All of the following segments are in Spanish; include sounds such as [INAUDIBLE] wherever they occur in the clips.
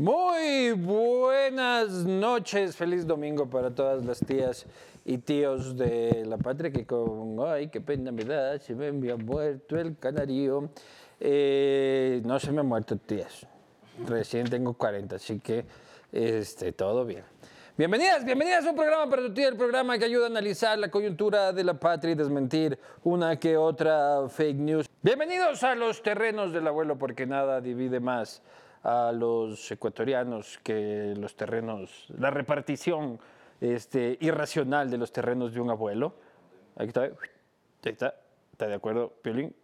Muy buenas noches, feliz domingo para todas las tías y tíos de la patria que con, ay, qué pena me da, se me había muerto el canario. Eh, no se me ha muerto, tías. Recién tengo 40, así que este, todo bien. Bienvenidas, bienvenidas a un programa para tu tía, el programa que ayuda a analizar la coyuntura de la patria y desmentir una que otra fake news. Bienvenidos a los terrenos del abuelo, porque nada divide más a los ecuatorianos que los terrenos, la repartición este, irracional de los terrenos de un abuelo. Aquí está, ahí está, está de acuerdo, Piolín.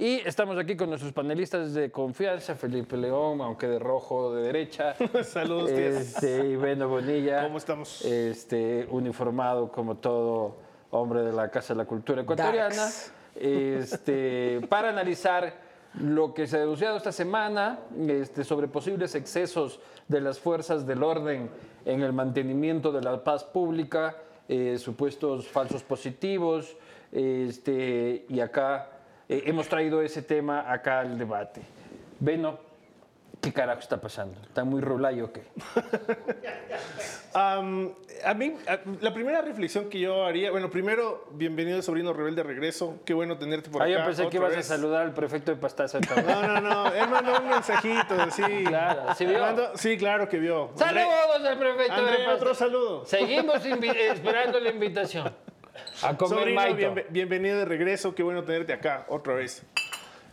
Y estamos aquí con nuestros panelistas de confianza, Felipe León, aunque de rojo de derecha. [LAUGHS] Saludos. Este, y Beno Bonilla. ¿Cómo estamos? Este, uniformado como todo hombre de la Casa de la Cultura Ecuatoriana. Dax. Este, para analizar lo que se ha denunciado esta semana este, sobre posibles excesos de las fuerzas del orden en el mantenimiento de la paz pública, eh, supuestos falsos positivos, este, y acá eh, hemos traído ese tema acá al debate. Beno, ¿qué carajo está pasando? ¿Está muy rulayo o qué? [LAUGHS] A mí, la primera reflexión que yo haría, bueno, primero, bienvenido sobrino rebelde de regreso. Qué bueno tenerte por Ah, acá. yo pensé que ibas vez. a saludar al prefecto de Pastaza. [LAUGHS] No, no, no. Él mandó un mensajito, sí. Claro, ¿sí vio? Sí, claro que vio. Saludos al prefecto André, de Pastaza. otro saludo. Seguimos [LAUGHS] esperando la invitación a comer Sobrino, bienvenido de regreso. Qué bueno tenerte acá otra vez.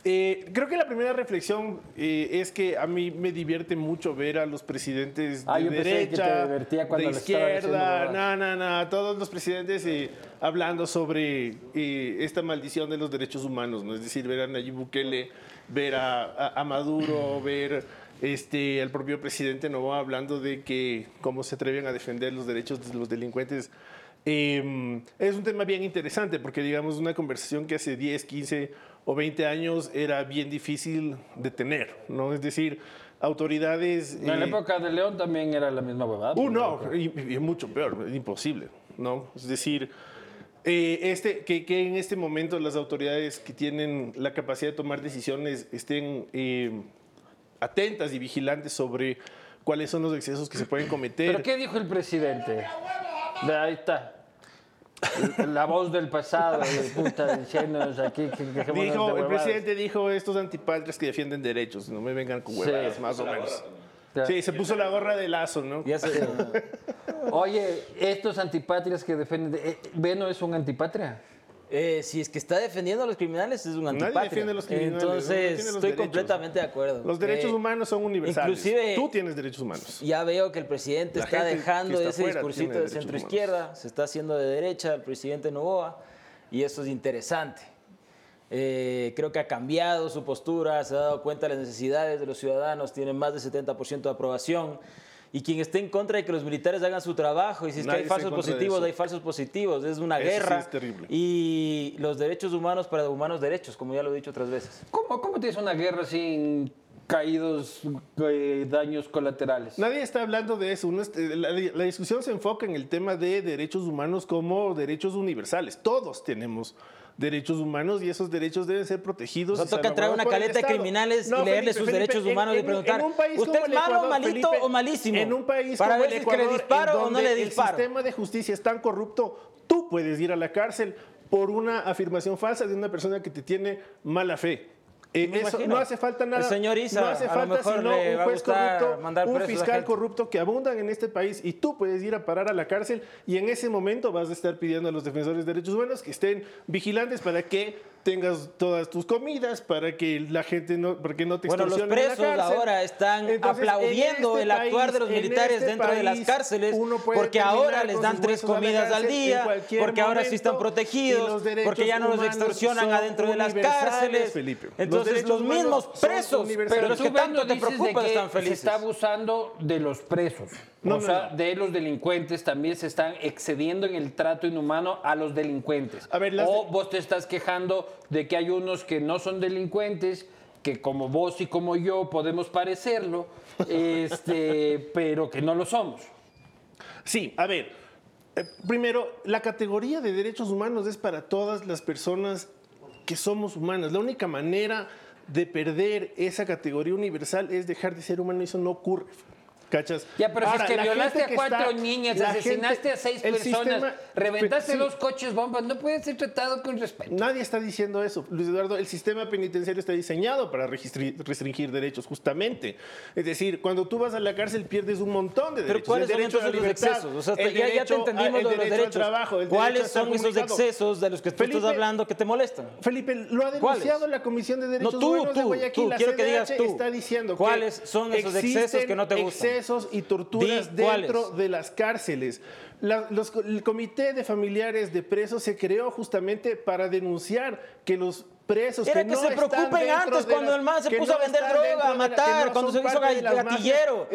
Eh, creo que la primera reflexión eh, es que a mí me divierte mucho ver a los presidentes de Ah, te derecha, de izquierda, no, no, no, todos los presidentes eh, hablando sobre eh, esta maldición de los derechos humanos, ¿no? Es decir, ver a Nayib Bukele, ver a, a- a Maduro, [LAUGHS] ver este, al propio presidente Novoa hablando de que cómo se atreven a defender los derechos de los delincuentes. Eh, es un tema bien interesante porque, digamos, una conversación que hace 10, 15 o 20 años era bien difícil de tener, ¿no? Es decir, autoridades... No, en la eh, época de León también era la misma huevada. Uh, no, y, y mucho peor, imposible, ¿no? Es decir, eh, este, que, que en este momento las autoridades que tienen la capacidad de tomar decisiones estén eh, atentas y vigilantes sobre cuáles son los excesos que se pueden cometer. ¿Pero qué dijo el presidente? Ve, Ahí está. [LAUGHS] La voz del pasado, de puta, diciéndonos aquí que, que de Dijo, el presidente dijo estos antipatrias que defienden derechos, no me vengan con Sí. huevadas, más o menos. Sí, se puso la gorra de lazo, ¿no? Ya se- [LAUGHS] Oye, estos antipatrias que defienden... eh, ¿Beno es un antipatria? Eh, si es que está defendiendo a los criminales, es un Nadie antipatria. defiende a los criminales, Entonces, nadie los estoy derechos. completamente de acuerdo. Los derechos Eh, humanos son universales. inclusive- Tú tienes derechos humanos. Ya veo que el presidente La está dejando está ese discursito de derechos centro izquierda, se está haciendo de derecha el presidente Novoa y eso es interesante. Eh, creo que ha cambiado su postura, se ha dado cuenta de las necesidades de los ciudadanos, tiene más del 70% de aprobación. Y quien esté en contra de que los militares hagan su trabajo, y si es Nadie que hay falsos positivos, hay falsos positivos, es una Eso sí guerra. es terrible. Y los derechos humanos para humanos derechos, como ya lo he dicho otras veces. ¿Cómo, cómo tienes una guerra sin caídos eh, daños colaterales? Nadie está hablando de eso. Uno es- la, la discusión se enfoca en el tema de derechos humanos como derechos universales. Todos tenemos derechos humanos y esos derechos deben ser protegidos. O y sea, toca traer una caleta de criminales No, y leerle Felipe, sus Felipe, derechos en- humanos y en- preguntar, un país ¿usted es malo, Ecuador, malito Felipe, o malísimo? En un país Para como ver el si que le Ecuador, disparo o no donde le disparo. El sistema de justicia es tan corrupto, tú puedes ir a la cárcel por una afirmación falsa de una persona que te tiene mala fe. Eh, Me eso no hace falta nada. El señor Isa, no hace a lo falta mejor sino le un va a juez gustar corrupto, un fiscal corrupto que abundan en este país y tú puedes ir a parar a la cárcel y en ese momento vas a estar pidiendo a los defensores de derechos humanos que estén vigilantes para que tengas todas tus comidas, para que la gente no, para que no te Bueno, los extorsionen en la presos ahora están Entonces, aplaudiendo este el actuar de los militares este dentro de las cárceles, porque ahora les dan tres comidas al día, porque ahora sí están protegidos, porque ya no los extorsionan adentro de las cárceles. Felipe. Los Entonces los mismos presos, pero los que tanto te preocupan están Se felices. está abusando de los presos. No, o no, sea, no. de los delincuentes también se están excediendo en el trato inhumano a los delincuentes. A ver, o vos te estás quejando de que hay unos que no son delincuentes, que como vos y como yo podemos parecerlo, este, [LAUGHS] pero que no lo somos. Sí, a ver, eh, primero, la categoría de derechos humanos es para todas las personas que somos humanas. La única manera de perder esa categoría universal es dejar de ser humano y eso no ocurre. ¿Cachas? Ya, pero Ahora, si es que violaste a cuatro está- niñas, asesinaste gente- a seis personas, sistema- reventaste sí. dos coches bombas, no puedes ser tratado con respeto. Nadie está diciendo eso, Luis Eduardo. El sistema penitenciario está diseñado para registri- restringir derechos, justamente. Es decir, cuando tú vas a la cárcel pierdes un montón de Pero derechos. ¿cuáles el son derecho a la los excesos? O sea, el ya, ya te entendimos el de los derechos. trabajo, el ¿Cuáles son esos excesos de los que tú Felipe- estás hablando que te molestan? Felipe, lo ha ¿Cuáles? denunciado la Comisión de Derechos No, tú, Humanos de tú, Guayaquil. tú, la quiero que CNDH digas tú. está diciendo ¿Cuáles que son esos excesos que no te gustan? Excesos y torturas dentro de las cárceles. La- los- el Comité de Familiares de Presos se creó justamente para denunciar que los presos Era que, que no se preocupen antes cuando las- el man se puso no a vender droga, a la- matar, no cuando son se hizo gatillero.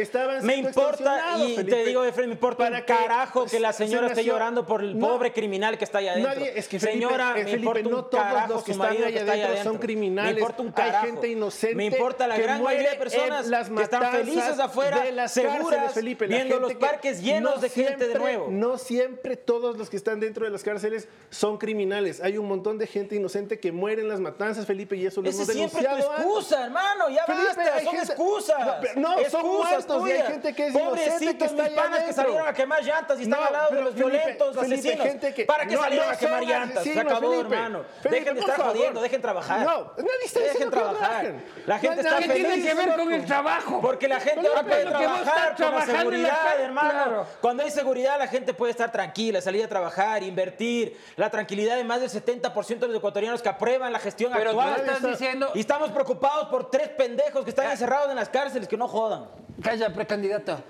Me importa, y Felipe. te digo, Efraín, me importa Para un carajo que la se señora esté nació- llorando por el No. pobre criminal que está allá adentro. Nadie, es que Felipe, señora, eh, me importa un no todos carajo los que están allá adentro son adentro. criminales. Me importa un Hay carajo. gente inocente Me importa la gran mayoría de personas que están felices afuera, seguras, viendo los que parques llenos no de gente de nuevo. No siempre todos los que están dentro de las cárceles son criminales. Hay un montón de gente inocente que muere en las matanzas, Felipe, y eso lo Ese hemos siempre es tu antes. excusa, hermano, ya Felipe, basta, son gente- excusas. No, no, son muertos y hay gente que es que Pobrecitos está mis panas que salieron a quemar llantas y están No, al lado de los Felipe, violentos Felipe, asesinos. gente que- ¿Para qué no, salieron a quemar llantas? Se acabó, hermano. Dejen de estar favor. jodiendo, dejen trabajar. No, nadie está dejen que trabajar. La gente está ¿Qué tiene feliz. que ver con el trabajo? Porque la gente ahora puede que trabajar con seguridad, hermano. Cuando hay seguridad, la gente puede estar tranquila, salir a trabajar, invertir. La tranquilidad de más del 70% de los ecuatorianos que aprueban la gestión Pero tú actual. estás diciendo... Y estamos preocupados por tres pendejos que están encerrados en las cárceles, que no jodan. Calla, precandidato.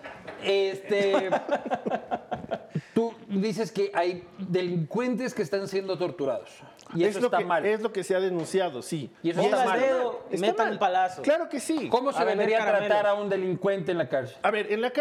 Este. [LAUGHS] tú dices que hay delincuentes que están siendo torturados. Y es eso lo está que, mal. Es lo que se ha denunciado, sí. Y eso Ponga está mal. dedo y Está metan mal. un palazo. Claro que sí. ¿Cómo se debería caramelos. tratar a un delincuente en la cárcel? A ver, en la,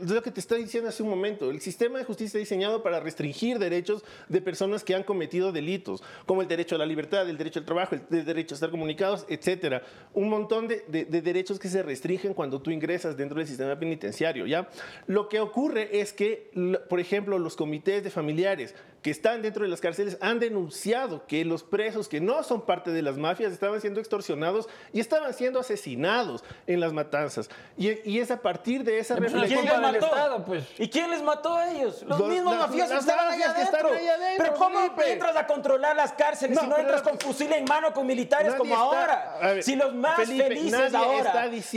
lo que te estoy diciendo hace un momento, el sistema de justicia está diseñado para restringir derechos de personas que han cometido delitos, como el derecho a la libertad, el derecho al trabajo, el, el derecho a estar comunicados, etcétera. Un montón de, de- de derechos que se restringen cuando tú ingresas dentro del sistema penitenciario, ¿ya? Lo que ocurre es que, por ejemplo, los comités de familiares que están dentro de las cárceles han denunciado que los presos que no son parte de las mafias estaban siendo extorsionados y estaban siendo asesinados en las matanzas. Y, y es a partir de esa Pues, ¿a ¿Y quién les mató? Estado, pues. ¿Y quién les mató a ellos? Los, Los- mismos las- mafiosos que las estaban allá que adentro. están ahí adentro, Pero ¿cómo Felipe? entras a controlar las cárceles No, si no entras con fusil en mano con militares Nadie como está- ahora? ver, si los más Felipe, felices nadie ahora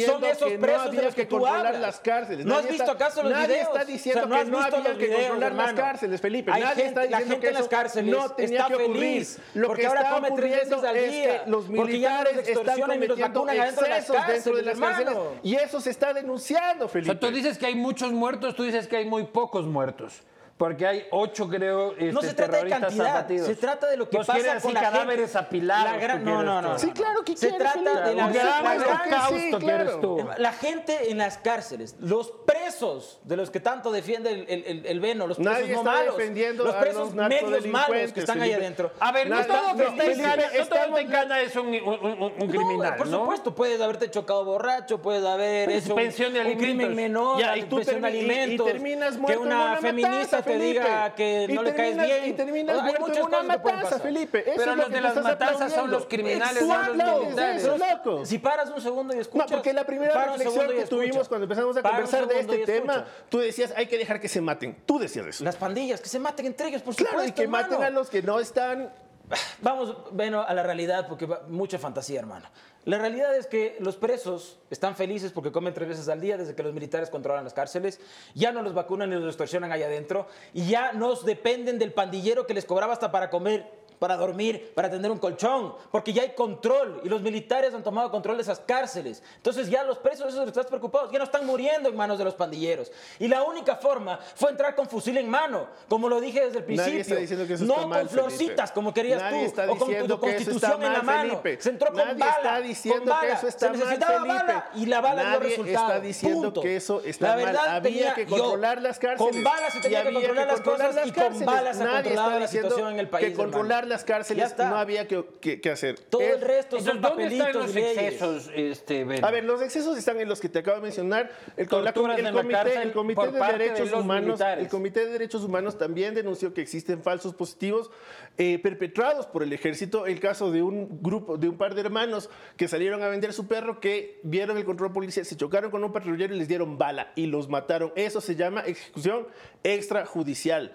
son esos que no presos de los que, que tú controlar hablas. las cárceles. ¿No has Nadie visto está- acaso los nadie videos? está diciendo O sea, ¿no que no había que videos, controlar las cárceles, Felipe. Hay Nadie gente, está la gente que en las cárceles no tenía está que feliz Lo porque que ahora está come tres veces al es día. que los porque ya no los militares están extorsionan y los cometiendo vacunan adentro de las excesos dentro de cárceles, las cárceles y eso se está denunciando, O Felipe. sea, tú dices que hay muchos muertos, tú dices que hay muy pocos muertos. Porque hay ocho, creo, este, No se trata de cantidad, abatidos. se trata de lo que pasa con la cadáveres gente. apilados. La gran- no, no, tú. no. Sí, claro que Se trata de la, la gran gran- holocausto sí, quieres claro. tú. La gente en las cárceles, los presos de los que tanto defiende el, el, el, el Veno, los presos Nadie no está malos, defendiendo los a presos los medios malos que están ahí adentro. A ver, no todo que no, está en Felipe, cana, no todo que estamos- en cana es un, un- un- un No, criminal, por ¿no? supuesto, puedes haberte chocado borracho, puedes haber Pues, hecho pensión de un, un crimen menor, Ya, y tú pensión de termi- y- y alimentos, terminas que muerto en una una feminista te diga que Y no le caes bien. y terminas Hay muchas una matanza. Felipe. Eso Pero es los lo de las matanzas son los criminales, no los eso, loco. Si paras un segundo y escuchas. No, porque la primera reflexión que tuvimos cuando empezamos a conversar de este tema, tú decías, hay que dejar que se maten. Tú decías eso. Las pandillas, que se maten entre ellos, por Claro, supuesto. y que maten a los que no están... [SIGHS] Vamos, bueno, a la realidad, porque mucha fantasía, hermano. La realidad es que los presos están felices porque comen tres veces al día desde que los militares controlan las cárceles, ya no los vacunan ni los extorsionan allá adentro, y ya no dependen del pandillero que les cobraba hasta para comer, para dormir, para tener un colchón, porque ya hay control, y los militares han tomado control de esas cárceles. Entonces ya los presos, esos estás preocupados, ya no están muriendo en manos de los pandilleros. Y la única forma fue entrar con fusil en mano, como lo dije desde el Nadie principio. está diciendo que eso no está mal, con florcitas, Felipe. como querías Nadie tú, está o con tu constitución está en la mal, mano. Felipe. Se entró con Nadie bala. está diciendo con bala. que eso está Se mal, necesitaba Felipe. bala y la bala dio Nadie resultado. está diciendo Punto. que eso está La mal. verdad Había tenía que yo. controlar las cárceles. Con balas se tenía que había controlar las cosas y con balas se Nadie controlaba está la situación en el país. Que controlar. Las cárceles no había que, que- que hacer. Todo Es- el resto son Entonces, ¿dónde están papelitos los excesos, este? A ver, los excesos están en los que te acabo de mencionar. El, la- el comité, cárcel el comité por de de Derechos los Humanos, militares. el Comité de Derechos Humanos también denunció que existen falsos positivos eh, perpetrados por el ejército. El caso de un grupo, de un par de hermanos que salieron a vender su perro, que vieron el control policial, se chocaron con un patrullero y les dieron bala y los mataron. Eso se llama ejecución extrajudicial.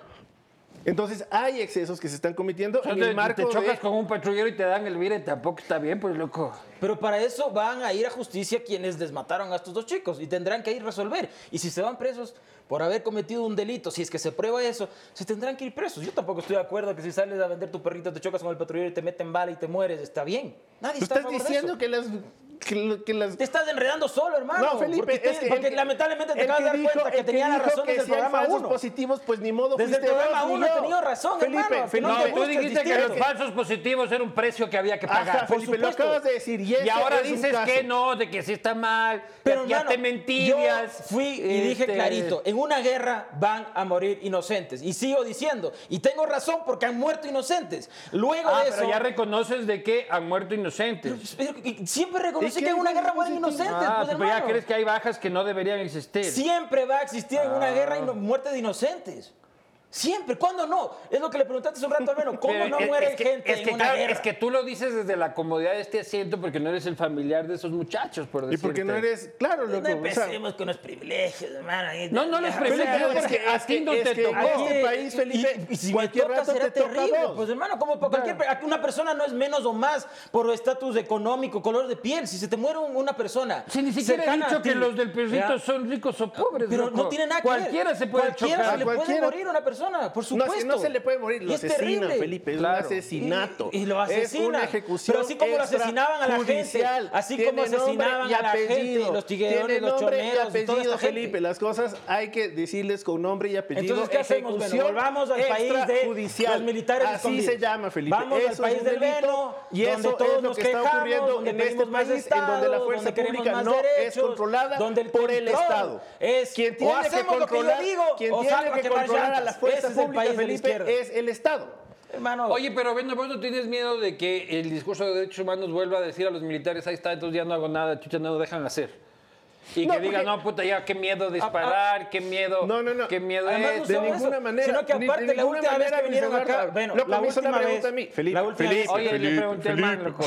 Entonces hay excesos que se están cometiendo O sea, en te, el marco te chocas de... con un patrullero y te dan el vire, tampoco está bien, pues loco. Pero para eso van a ir a justicia quienes desmataron a estos dos chicos y tendrán que ir a resolver. Y si se van presos por haber cometido un delito, si es que se prueba eso, se tendrán que ir presos. Yo tampoco estoy de acuerdo que si sales a vender tu perrito, te chocas con el patrullero y te meten bala y te mueres, está bien. Nadie Tú está a estás diciendo eso. que las... Que, lo- que las Te estás enredando solo, hermano. No, Felipe, porque, te- es que porque el que- lamentablemente te acabas de dar dijo- cuenta que tenía la razón desde el si programa falsos 1. positivos, pues ni modo Desde el programa vos ni uno he yo. tenido razón, Felipe, hermano, no tú dijiste que los falsos positivos era un precio que había que pagar. Ajá, Felipe, lo acabas de decir. Y, y ese ahora dices que no, de que sí está mal, Pero ya, hermano, te mentirías. Yo fui y dije Este, clarito, en una guerra van a morir inocentes. Y sigo diciendo, y tengo razón porque han muerto inocentes. Luego Ah, de pero eso... ya reconoces de que han muerto inocentes. pero- siempre reconocí ¿Y que en una guerra inocente? inocentes. Ah, pues, pero ya crees que hay bajas que no deberían existir. Siempre va a existir en una Ah. guerra ino- muerte de inocentes. Siempre, ¿cuándo no? Es lo que le preguntaste hace un rato al menos. ¿Cómo Pero no es- muere es que- gente es en que, una claro, guerra? Es que tú lo dices desde la comodidad de este asiento porque no eres el familiar de esos muchachos, por Y decirte. porque no eres... Claro, no loco. o sea, empecemos con los privilegios, hermano. No, no los privilegios, es que- a ti no te tocó. aquí este país, Y- Felipe, y, y si me cualquier toca rato será te terrible. Pues hermano, como para cualquier una persona no es menos o más por estatus económico, color de piel. Si se te muere un- una persona, Si ni siquiera he dicho que los del perrito son ricos o pobres. Pero loco. no tiene nada que ver. Cualquiera se puede Cualquiera chocar. se le puede Cualquiera. morir a una persona, por No, supuesto. si no se le puede morir, lo Y es asesinan, terrible. Felipe. Es Claro. un asesinato. Y, y lo Es asesinan. una ejecución Pero así como lo asesinaban a la gente, así como asesinaban y a la gente, apellido. los tiguerones, Tiene los nombre y choneros, y toda gente. Felipe. Las cosas hay que decirles con nombre y apellido. Entonces, ¿qué hacemos? Bueno, Ejecución volvamos al país de los militares Así escondidos. se llama, Felipe. Vamos Eso al es país del Veno, y donde eso todos es lo nos que está ocurriendo en este país, en donde la fuerza donde pública no es controlada donde por el Estado. es quien o tiene que hacemos lo que yo controlar, digo, quien tiene que controlar a la fuerza Ese es el pública, país de la es el Estado. Hermano, Oye, pero bueno, vos no tienes miedo de que el discurso de derechos humanos vuelva a decir a los militares, ahí está, entonces ya no hago nada, chucha, no lo dejan hacer. Y No, que digan, porque- no, puta, ya, qué miedo disparar, qué miedo, No, no, no. qué miedo Además, es. de ninguna eso, manera. Sino que ni- de aparte, la ninguna última vez que vinieron acá, bueno, Loco, la me hizo la última pregunta vez, a mí. Felipe, la última Felipe, vez- Oye, le pregunté al man, loco.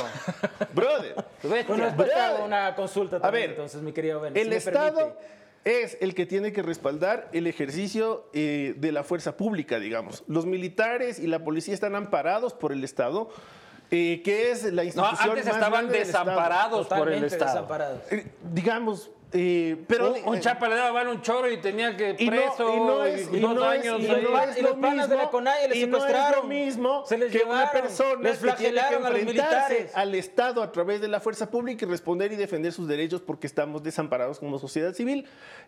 Brother. Bueno, después Brother. una consulta A ver, entonces, mi querido Ben. El si me Estado permite. Es el que tiene que respaldar el ejercicio eh, de la fuerza pública, digamos. Los militares y la policía están amparados por el Estado, eh, que es la No, institución antes más estaban desamparados por el Estado. desamparados. Eh, digamos, eh, pero... Un, un chapa le daba un choro y tenía que Y no- preso y no y, es- y y dos años. y Y, los, y panas de la y es lo mismo se les que una persona les que tiene que flagelaron a los enfrentarse militares. al Estado a través de la fuerza pública y responder y defender sus derechos porque estamos desamparados como sociedad civil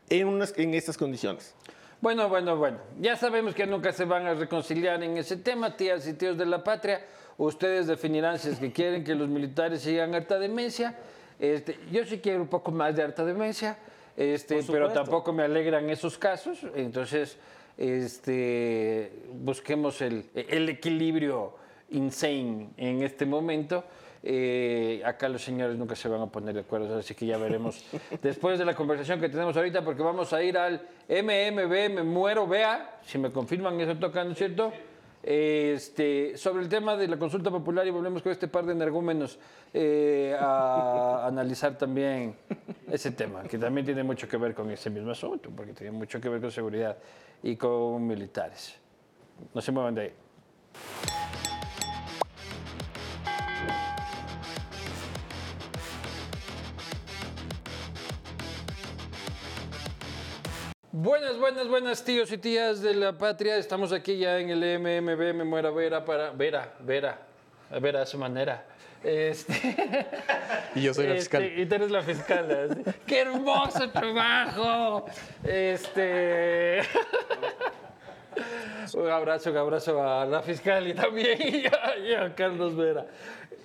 en, unas, en estas condiciones. Bueno, bueno, bueno. Ya sabemos que nunca se van a reconciliar en ese tema, tías y tíos de la patria. Ustedes definirán si es que quieren que los militares sigan harta demencia. Este, yo sí quiero un poco más de harta demencia, este, pero tampoco me alegran esos casos. Entonces, este, busquemos el, el equilibrio insane en este momento. Eh, acá los señores nunca se van a poner de acuerdo, así que ya veremos [LAUGHS] después de la conversación que tenemos ahorita, porque vamos a ir al MMB, me muero, vea, si me confirman eso toca, ¿no es cierto? Este, sobre el tema de la consulta popular y volvemos con este par de energúmenos eh, a [LAUGHS] analizar también ese tema, que también tiene mucho que ver con ese mismo asunto, porque tiene mucho que ver con seguridad y con militares. No se muevan de ahí. Buenas, buenas, buenas tíos y tías de la patria. Estamos aquí ya en el MMB, me muera Vera para Vera, Vera, Vera a su manera. Este, [LAUGHS] Y yo soy la este, fiscal. Y tú eres la fiscal. así. ¡Qué hermoso trabajo! Este. [LAUGHS] Un abrazo, un abrazo a la fiscal y también [LAUGHS] y a, Carlos Vera.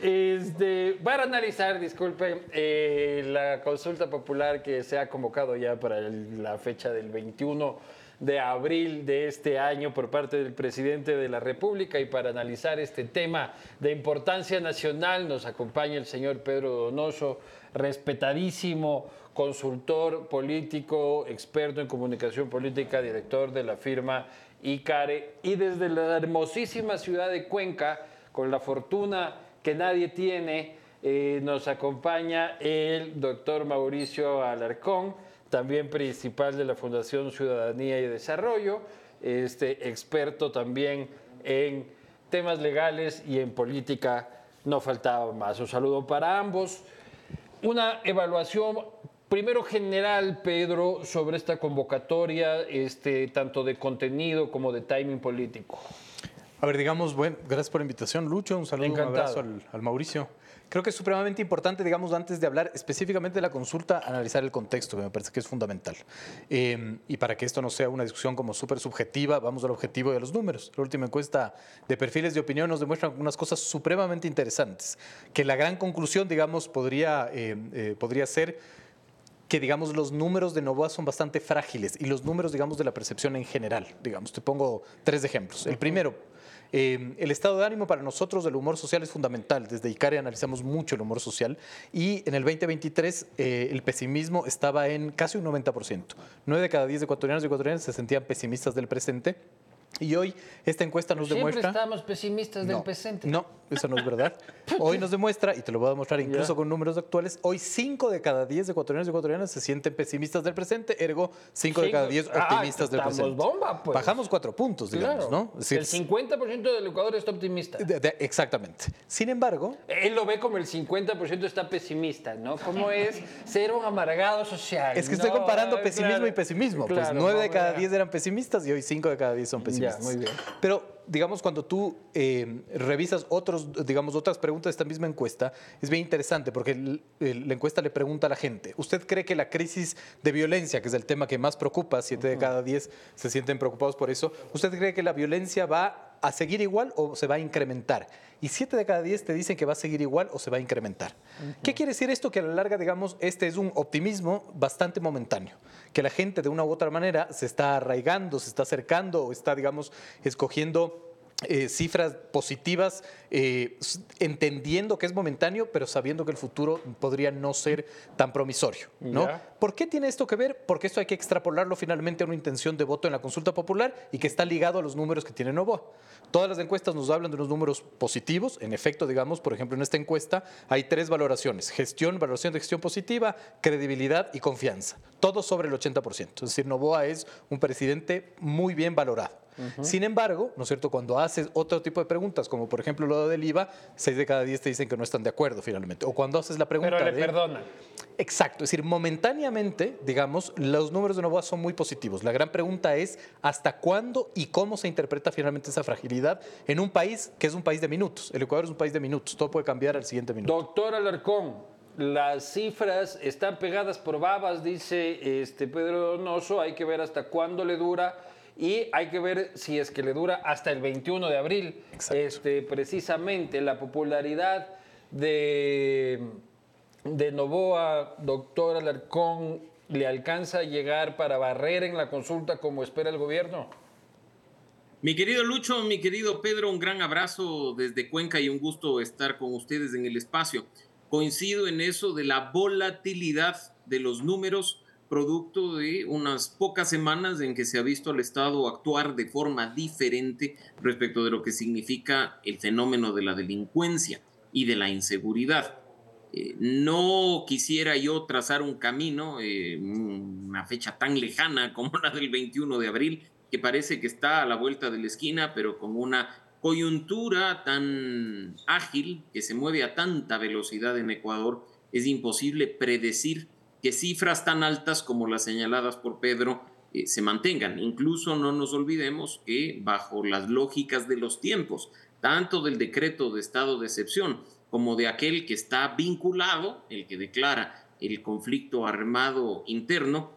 Este, para analizar, disculpe, eh, la consulta popular que se ha convocado ya para la fecha del 21 de abril de este año por parte del presidente de la República y para analizar este tema de importancia nacional nos acompaña el señor Pedro Donoso, respetadísimo consultor político, experto en comunicación política, director de la firma Y desde la hermosísima ciudad de Cuenca, con la fortuna que nadie tiene, eh, nos acompaña el doctor Mauricio Alarcón, también principal de la Fundación Ciudadanía y Desarrollo, este, experto también en temas legales y en política, no faltaba más. Un saludo para ambos. Una evaluación, primero general, Pedro, sobre esta convocatoria, este, tanto de contenido como de timing político. A ver, digamos, bueno, gracias por la invitación, Lucho. Un saludo, Encantado. un abrazo al, al Mauricio. Creo que es supremamente importante, digamos, antes de hablar específicamente de la consulta, analizar el contexto, que me parece que es fundamental. Eh, y para que esto no sea una discusión como súper subjetiva, vamos al objetivo a los números. La última encuesta de perfiles de opinión nos demuestra unas cosas supremamente interesantes, que la gran conclusión, digamos, podría, eh, eh, podría ser que digamos los números de Novoa son bastante frágiles y los números digamos de la percepción en general. Digamos, te pongo tres ejemplos. El primero, eh, el estado de ánimo para nosotros del humor social es fundamental. Desde ICARE analizamos mucho el humor social y en el 2023 eh, el pesimismo estaba en casi un 90%. 9 de cada 10 ecuatorianos y ecuatorianas se sentían pesimistas del presente. Y hoy esta encuesta nos Siempre demuestra... estamos pesimistas del No, presente. No, eso no es verdad. [LAUGHS] Hoy nos demuestra, y te lo voy a demostrar incluso con números actuales, hoy 5 de cada 10 ecuatorianos y ecuatorianas se sienten pesimistas del presente, ergo 5 de cada 10 Ah, optimistas del estamos presente. bomba, pues. Bajamos 4 puntos, digamos, Claro. ¿no? Es decir, el 50% del Ecuador está optimista. de- de- exactamente. Sin embargo, Él lo ve como el 50% está pesimista, ¿no? ¿Cómo es ser un amargado social? es que estoy No, comparando ah, pesimismo claro. y pesimismo. pues Claro, 9 de vamos cada a- 10 eran pesimistas y hoy 5 de cada 10 son pesimistas. Muy bien. Pero, digamos, cuando tú eh, revisas otros, digamos, otras preguntas de esta misma encuesta, es bien interesante porque el- el- la encuesta le pregunta a la gente, ¿usted cree que la crisis de violencia, que es el tema que más preocupa, 7 de cada 10 se sienten preocupados por eso, ¿usted cree que la violencia va a seguir igual o se va a incrementar? Y 7 de cada 10 te dicen que va a seguir igual o se va a incrementar. ¿Qué quiere decir esto? Que a la larga, digamos, este es un optimismo bastante momentáneo, que la gente de una u otra manera se está arraigando, se está acercando o está, digamos, escogiendo eh, cifras positivas, eh, entendiendo que es momentáneo, pero sabiendo que el futuro podría no ser tan promisorio. ¿no? ¿Por qué tiene esto que ver? Porque esto hay que extrapolarlo finalmente a una intención de voto en la consulta popular y que está ligado a los números que tiene Novoa. Todas las encuestas nos hablan de unos números positivos. En efecto, digamos, por ejemplo, en esta encuesta hay tres valoraciones. Gestión, valoración de gestión positiva, credibilidad y confianza. Todo sobre el 80%. Es decir, Novoa es un presidente muy bien valorado. Sin embargo, ¿no es cierto? Cuando haces otro tipo de preguntas, como por ejemplo lo del IVA, 6 de cada 10 te dicen que no están de acuerdo finalmente. O cuando haces la pregunta Pero le de- perdonan. Exacto, es decir, momentáneamente, digamos, los números de Novoa son muy positivos. La gran pregunta es hasta cuándo y cómo se interpreta finalmente esa fragilidad en un país que es un país de minutos. El Ecuador es un país de minutos, todo puede cambiar al siguiente minuto. Doctor Alarcón, las cifras están pegadas por babas, dice este Pedro Donoso, hay que ver hasta cuándo le dura y hay que ver si es que le dura hasta el 21 de abril. Exacto. Este, precisamente la popularidad de, de Novoa, doctor Alarcón, le alcanza a llegar para barrer en la consulta como espera el gobierno. Mi querido Lucho, mi querido Pedro, un gran abrazo desde Cuenca y un gusto estar con ustedes en el espacio. Coincido en eso de la volatilidad de los números, producto de unas pocas semanas en que se ha visto al Estado actuar de forma diferente respecto de lo que significa el fenómeno de la delincuencia y de la inseguridad. Eh, no quisiera yo trazar un camino, eh, una fecha tan lejana como la del 21 de abril, que parece que está a la vuelta de la esquina, pero con una coyuntura tan ágil, que se mueve a tanta velocidad en Ecuador, es imposible predecir que cifras tan altas como las señaladas por Pedro eh, se mantengan. Incluso no nos olvidemos que bajo las lógicas de los tiempos, tanto del decreto de estado de excepción como de aquel que está vinculado, el que declara el conflicto armado interno,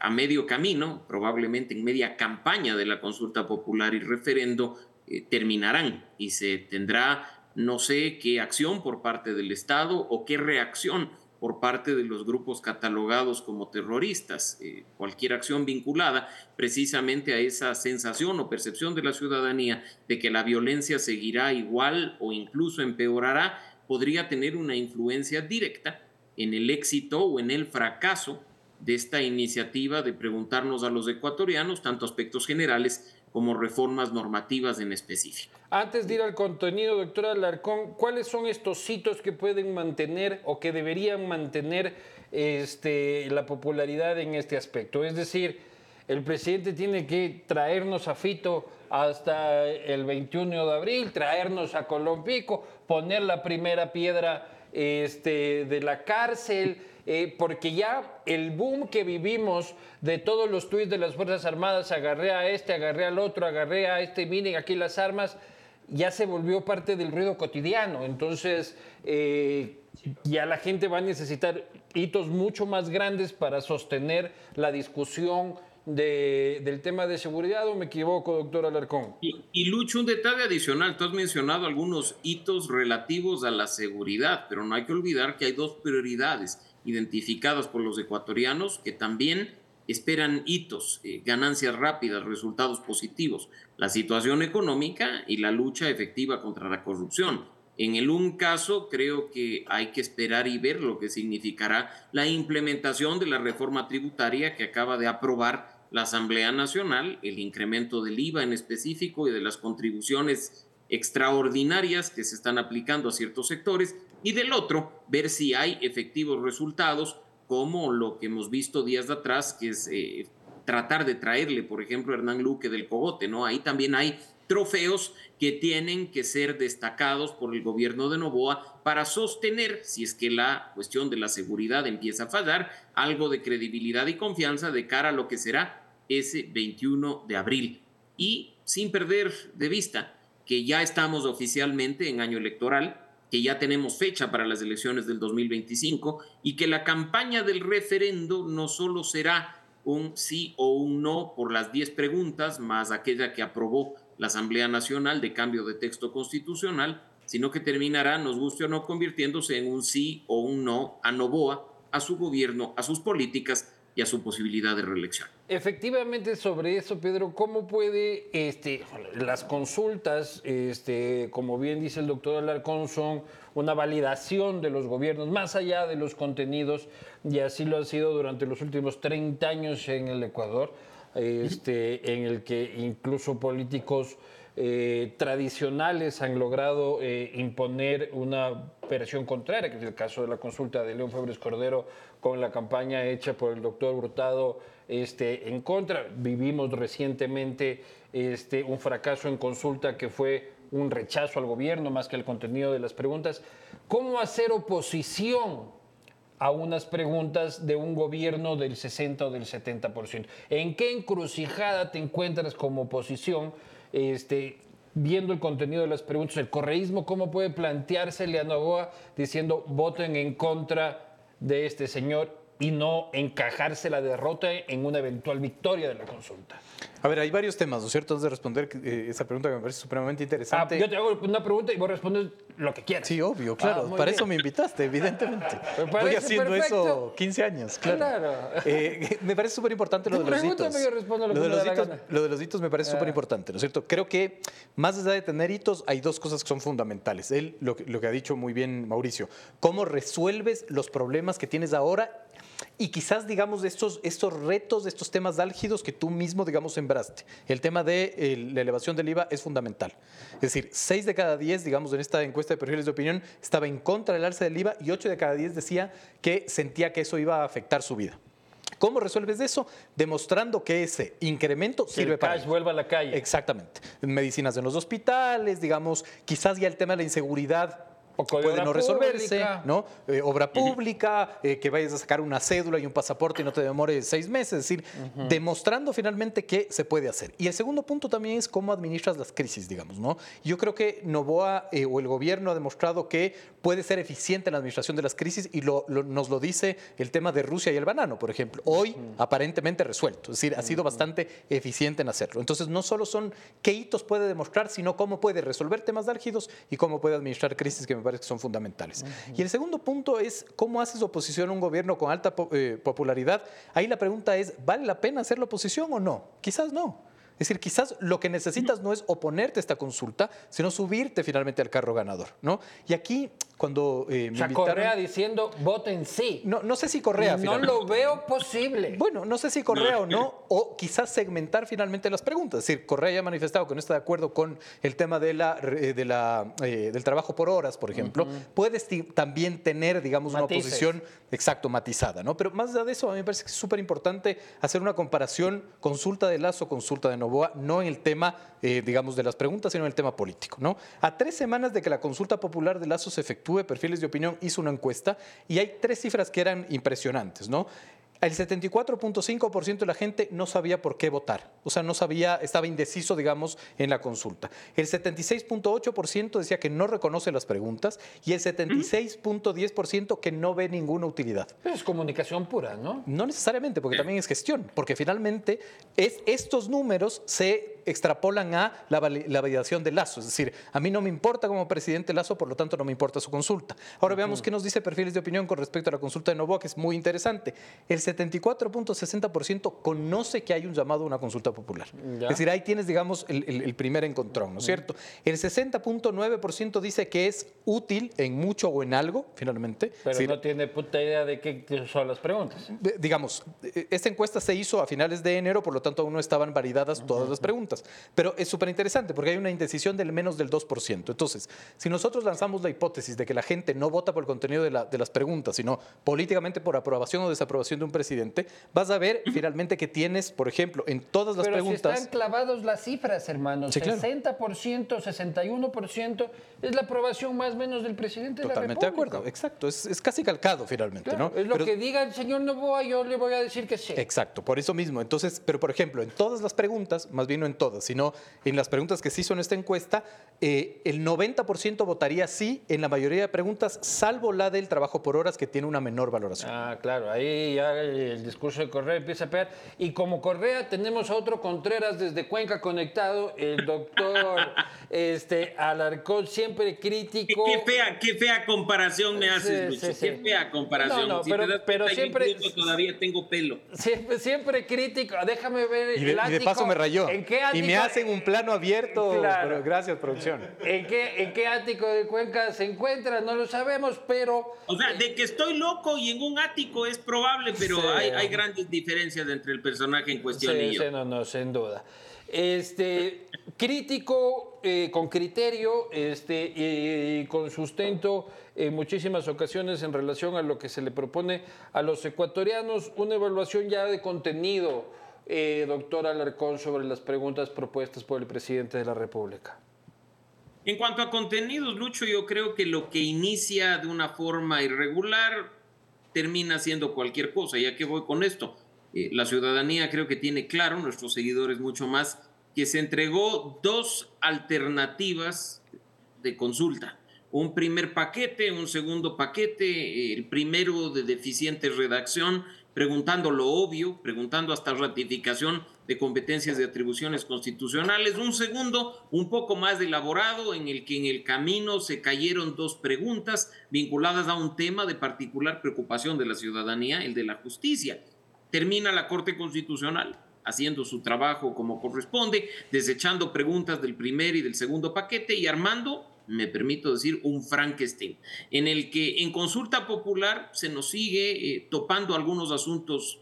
a medio camino, probablemente en media campaña de la consulta popular y referendo, eh, terminarán y se tendrá no sé qué acción por parte del Estado o qué reacción por parte de los grupos catalogados como terroristas. Eh, cualquier acción vinculada precisamente a esa sensación o percepción de la ciudadanía de que la violencia seguirá igual o incluso empeorará, podría tener una influencia directa en el éxito o en el fracaso de esta iniciativa de preguntarnos a los ecuatorianos tanto aspectos generales como reformas normativas en específico. Antes de ir al contenido, doctora Alarcón, ¿cuáles son estos hitos que pueden mantener o que deberían mantener este, la popularidad en este aspecto? Es decir, el presidente tiene que traernos a Fito hasta el 21 de abril, traernos a Colompico, poner la primera piedra este, de la cárcel, eh, porque ya el boom que vivimos de todos los tuits de las Fuerzas Armadas, agarré a este, agarré al otro, agarré a este, miren aquí las armas, ya se volvió parte del ruido cotidiano. Entonces, eh, ya la gente va a necesitar hitos mucho más grandes para sostener la discusión del tema de seguridad o me equivoco, doctor Alarcón? Y, y, Lucho, un detalle adicional, tú has mencionado algunos hitos relativos a la seguridad, pero no hay que olvidar que hay dos prioridades identificadas por los ecuatorianos que también esperan hitos, eh, ganancias rápidas, resultados positivos, la situación económica y la lucha efectiva contra la corrupción. En el un caso, creo que hay que esperar y ver lo que significará la implementación de la reforma tributaria que acaba de aprobar la Asamblea Nacional, el incremento del IVA en específico y de las contribuciones extraordinarias que se están aplicando a ciertos sectores, y del otro, ver si hay efectivos resultados, como lo que hemos visto días de atrás, que es eh, tratar de traerle, por ejemplo, a Hernán Luque del Cogote, ¿no? Ahí también hay trofeos que tienen que ser destacados por el gobierno de Novoa para sostener, si es que la cuestión de la seguridad empieza a fallar, algo de credibilidad y confianza de cara a lo que será ese 21 de abril. Y sin perder de vista que ya estamos oficialmente en año electoral, que ya tenemos fecha para las elecciones del 2025 y que la campaña del referendo no solo será un sí o un no por las 10 preguntas, más aquella que aprobó la Asamblea Nacional de cambio de texto constitucional, sino que terminará, nos guste o no, convirtiéndose en un sí o un no a Novoa, a su gobierno, a sus políticas y a su posibilidad de reelección. Efectivamente, sobre eso, Pedro, ¿cómo puede este, las consultas, este, como bien dice el doctor Alarcón, son una validación de los gobiernos, más allá de los contenidos, y así lo ha sido durante los últimos 30 años en el Ecuador, este, en el que incluso políticos eh, tradicionales han logrado eh, imponer una versión contraria, que es el caso de la consulta de León Febres Cordero con la campaña hecha por el doctor Hurtado este, en contra. Vivimos recientemente este, un fracaso en consulta que fue un rechazo al gobierno más que el contenido de las preguntas. ¿Cómo hacer oposición a unas preguntas de un gobierno del 60 o del 70%? ¿En qué encrucijada te encuentras como oposición? Este, viendo el contenido de las preguntas, el correísmo, ¿cómo puede planteársele a Novoa diciendo voten en contra de este señor y no encajarse la derrota en una eventual victoria de la consulta. A ver, hay varios temas, ¿no es cierto? Antes de responder eh, esa pregunta que me parece supremamente interesante. Ah, yo te hago una pregunta y vos respondes lo que quieras. Sí, obvio, claro. Ah, para eso me invitaste, evidentemente. [LAUGHS] Voy haciendo eso 15 años, claro. claro. Eh, me parece súper importante lo de los hitos. Lo, lo, de los hitos lo de los hitos me parece ah. súper importante, ¿no es cierto? Creo que más allá de tener hitos, hay dos cosas que son fundamentales. Él, lo, lo que ha dicho muy bien Mauricio, cómo resuelves los problemas que tienes ahora y quizás, digamos, estos, estos retos, estos temas álgidos que tú mismo, digamos, sembraste. El tema de eh, la elevación del IVA es fundamental. Es decir, 6 de cada 10, digamos, en esta encuesta de perfiles de opinión, estaba en contra del alza del IVA y 8 de cada 10 decía que sentía que eso iba a afectar su vida. ¿Cómo resuelves eso? Demostrando que ese incremento sirve el para. Cash vuelva a la calle. Exactamente. Medicinas en los hospitales, digamos, quizás ya el tema de la inseguridad Poco de puede obra no resolverse, pública. ¿no? Eh, obra pública, eh, que vayas a sacar una cédula y un pasaporte y no te demore seis meses, es decir, demostrando finalmente que se puede hacer. Y el segundo punto también es cómo administras las crisis, digamos, ¿no? Yo creo que Novoa eh, o el gobierno ha demostrado que puede ser eficiente en la administración de las crisis y lo- lo- nos lo dice el tema de Rusia y el banano, por ejemplo. Hoy aparentemente resuelto, es decir, ha sido bastante eficiente en hacerlo. Entonces, no solo son qué hitos puede demostrar, sino cómo puede resolver temas álgidos y cómo puede administrar crisis que me parece que son fundamentales. Y el segundo punto es cómo haces oposición a un gobierno con alta eh, popularidad. Ahí la pregunta es, ¿vale la pena hacer la oposición o no? Quizás no. Es decir, quizás lo que necesitas no es oponerte a esta consulta, sino subirte finalmente al carro ganador, ¿no? Y aquí, cuando eh, O me sea, invitaron- Correa diciendo, voten sí. No, no sé si Correa. no finalmente. lo veo posible. Bueno, no sé si Correa o no, o quizás segmentar finalmente las preguntas. Es decir, Correa ya ha manifestado que no está de acuerdo con el tema de la, eh, de la, eh, del trabajo por horas, por ejemplo. Puedes ti- también tener, digamos, una Matices. oposición exacto, matizada, ¿no? Pero más allá de eso, a mí me parece que es súper importante hacer una comparación consulta de Lazo, consulta de Novoa, no en el tema, eh, digamos, de las preguntas, sino en el tema político, ¿no? A tres semanas de que la consulta popular de Lazo se efectúe, Perfiles de Opinión hizo una encuesta y hay tres cifras que eran impresionantes, ¿no? El 74.5% de la gente no sabía por qué votar, o sea, no sabía, estaba indeciso, digamos, en la consulta. El 76.8% decía que no reconoce las preguntas y el 76.10% que no ve ninguna utilidad. Eso es comunicación pura, ¿no? No necesariamente, porque también es gestión, porque finalmente es, estos números se extrapolan a la, vali- la validación de Lazo. Es decir, a mí no me importa como presidente Lazo, por lo tanto no me importa su consulta. Ahora veamos qué nos dice perfiles de opinión con respecto a la consulta de Novoa, que es muy interesante. El 74.60% conoce que hay un llamado a una consulta popular. Ya. Es decir, ahí tienes, digamos, el, el- el primer encontrón, ¿no es cierto? El 60.9% dice que es útil en mucho o en algo, finalmente. Pero decir, no tiene puta idea de qué son las preguntas. digamos, eh, esta encuesta se hizo a finales de enero, por lo tanto aún no estaban validadas todas las preguntas. Pero es súper interesante porque hay una indecisión del menos del 2%. Entonces, si nosotros lanzamos la hipótesis de que la gente no vota por el contenido de, la- de las preguntas, sino políticamente por aprobación o desaprobación de un presidente, vas a ver finalmente que tienes, por ejemplo, en todas las Pero si preguntas... están clavados las cifras, hermanos. Sí, claro. 60%, 61% es la aprobación más o menos del presidente Totalmente de de la República. acuerdo, exacto. Es, es casi calcado finalmente, Claro, ¿no? Es lo Pero- que diga el señor Novoa, yo le voy a decir que sí. Exacto, por eso mismo. Entonces, pero por ejemplo, en todas las preguntas, más bien en todas, sino en las preguntas que se hizo en esta encuesta, eh, el 90% votaría sí en la mayoría de preguntas, salvo la del trabajo por horas, que tiene una menor valoración. Ah, claro, ahí ya el discurso de Correa empieza a pegar. Y como Correa tenemos a otro Contreras desde Cuenca conectado, el doctor [LAUGHS] este, Alarcón, siempre crítico. qué fea, qué fea comparación me haces, Sí, Lucho. sí, sí. Qué fea comparación. No, no, Si pero- te das pero siempre- todavía tengo pelo. [LAUGHS] Siempre, siempre crítico. Déjame ver Y de, el y de paso me rayó. ¿En qué y me hacen un plano abierto. Claro. pero gracias, producción. ¿En qué, ¿En qué ático de Cuenca se encuentra? No lo sabemos, pero O sea, de que estoy loco y en un ático es probable, pero Sí. hay, hay grandes diferencias entre el personaje en cuestión Sí, y yo. sí, no, no, sin duda. Este, crítico, eh, con criterio este, y con sustento en muchísimas ocasiones en relación a lo que se le propone a los ecuatorianos, una evaluación ya de contenido, eh, doctor Alarcón, sobre las preguntas propuestas por el presidente de la República. En cuanto a contenidos, Lucho, yo creo que lo que inicia de una forma irregular termina siendo cualquier cosa. Ya que voy con esto, Eh, la ciudadanía creo que tiene claro, nuestros seguidores mucho más, que se entregó dos alternativas de consulta. Un primer paquete, un segundo paquete, el primero de deficiente redacción, preguntando lo obvio, preguntando hasta ratificación de competencias de atribuciones constitucionales. Un segundo, un poco más elaborado, en el que en el camino se cayeron dos preguntas vinculadas a un tema de particular preocupación de la ciudadanía, el de la justicia. Termina la Corte Constitucional haciendo su trabajo como corresponde, desechando preguntas del primer y del segundo paquete y armando, me permito decir, un Frankenstein, en el que en consulta popular se nos sigue eh, topando algunos asuntos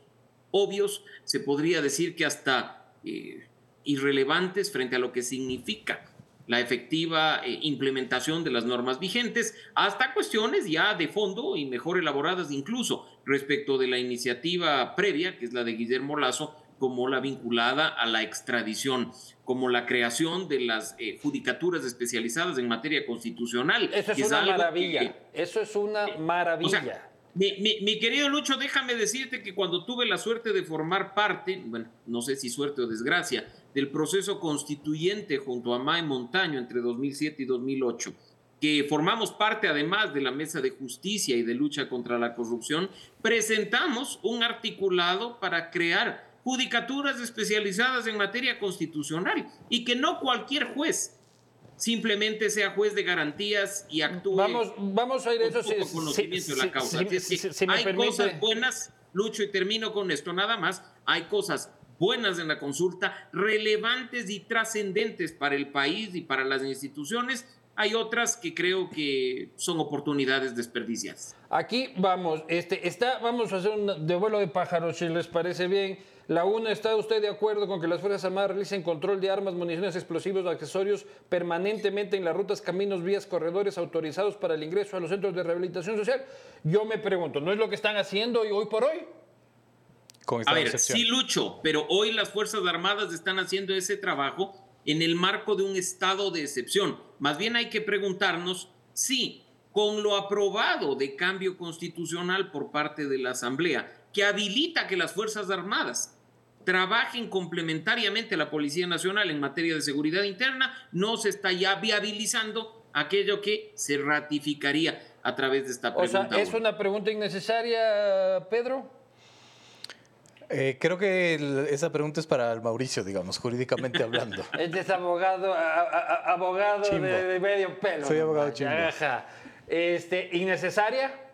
obvios, se podría decir que hasta eh, irrelevantes frente a lo que significa la efectiva eh, implementación de las normas vigentes, hasta cuestiones ya de fondo y mejor elaboradas incluso respecto de la iniciativa previa, que es la de Guillermo Lazo, como la vinculada a la extradición, como la creación de las eh, judicaturas especializadas en materia constitucional. Eso es, una maravilla. Eso es una maravilla. mi, querido Lucho, déjame decirte que cuando tuve la suerte de formar parte, bueno, no sé si suerte o desgracia, del proceso constituyente junto a May Montaño entre 2007 y 2008, que formamos parte además de la Mesa de Justicia y de Lucha contra la Corrupción, presentamos un articulado para crear judicaturas especializadas en materia constitucional y que no cualquier juez simplemente sea juez de garantías y actúe vamos vamos a ir eso conocimiento de la causa. hay cosas buenas, Lucho, y termino con esto nada más, hay cosas buenas en la consulta, relevantes y trascendentes para el país y para las instituciones, hay otras que creo que son oportunidades desperdiciadas. Aquí vamos, este, está, vamos a hacer un de vuelo de pájaros, si les parece bien. La una, ¿está usted de acuerdo con que las Fuerzas Armadas realicen control de armas, municiones, explosivos, accesorios permanentemente en las rutas, caminos, vías, corredores autorizados para el ingreso a los centros de rehabilitación social? Yo me pregunto, ¿no es lo que están haciendo hoy, por hoy? a ver, sí lucho, pero hoy las Fuerzas Armadas están haciendo ese trabajo en el marco de un estado de excepción. Más bien hay que preguntarnos si con lo aprobado de cambio constitucional por parte de la Asamblea, que habilita que las Fuerzas Armadas trabajen complementariamente a la Policía Nacional en materia de seguridad interna, no se está ya viabilizando aquello que se ratificaría a través de esta pregunta. O sea, ¿es una pregunta innecesaria, Pedro? Eh, creo que esa pregunta es para el Mauricio, digamos, jurídicamente hablando. [LAUGHS] Este es abogado, abogado de, medio pelo. Soy abogado chimbo. Este, ¿Innecesaria?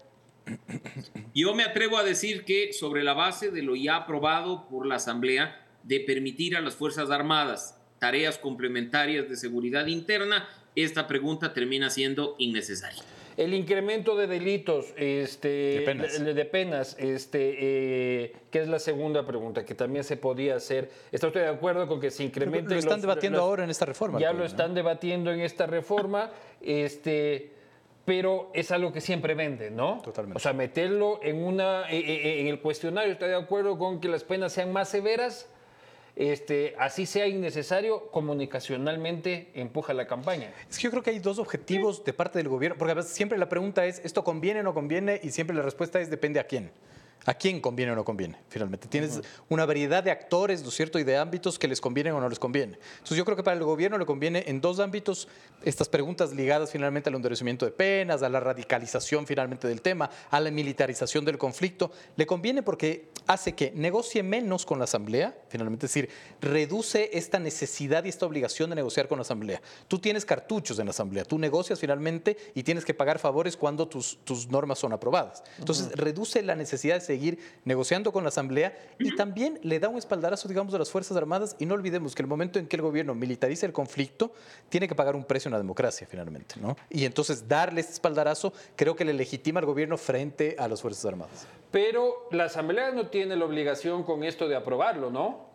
Yo me atrevo a decir que sobre la base de lo ya aprobado por la Asamblea de permitir a las Fuerzas Armadas tareas complementarias de seguridad interna, esta pregunta termina siendo innecesaria. El incremento de delitos, este, de penas, este, eh, que es la segunda pregunta que también se podía hacer. ¿Está usted de acuerdo con que se incremente? Lo están debatiendo ahora en esta reforma. Ya lo están debatiendo en esta reforma, este, pero es algo que siempre vende, ¿no? Totalmente. O sea, meterlo en, una, eh, eh, en el cuestionario, ¿está de acuerdo con que las penas sean más severas? este, así sea innecesario, comunicacionalmente empuja la campaña. Es que yo creo que hay dos objetivos de parte del gobierno, porque siempre la pregunta es, ¿esto conviene o no conviene? Y siempre la respuesta es, depende a quién. ¿A quién conviene o no conviene? Finalmente, tienes una variedad de actores, ¿no es cierto? Y de ámbitos que les convienen o no les conviene. Entonces, yo creo que para el gobierno le conviene en dos ámbitos estas preguntas ligadas finalmente al endurecimiento de penas, a la radicalización finalmente del tema, a la militarización del conflicto. Le conviene porque hace que negocie menos con la Asamblea, finalmente, es decir, reduce esta necesidad y esta obligación de negociar con la Asamblea. Tú tienes cartuchos en la Asamblea, tú negocias finalmente y tienes que pagar favores cuando tus, tus normas son aprobadas. Entonces, reduce la necesidad de seguir negociando con la Asamblea y también le da un espaldarazo, digamos, a las Fuerzas Armadas. Y no olvidemos que el momento en que el gobierno militariza el conflicto, tiene que pagar un precio en la democracia, finalmente. ¿no? Y entonces darle este espaldarazo creo que le legitima al gobierno frente a las Fuerzas Armadas. Pero la Asamblea no tiene la obligación con esto de aprobarlo, ¿no?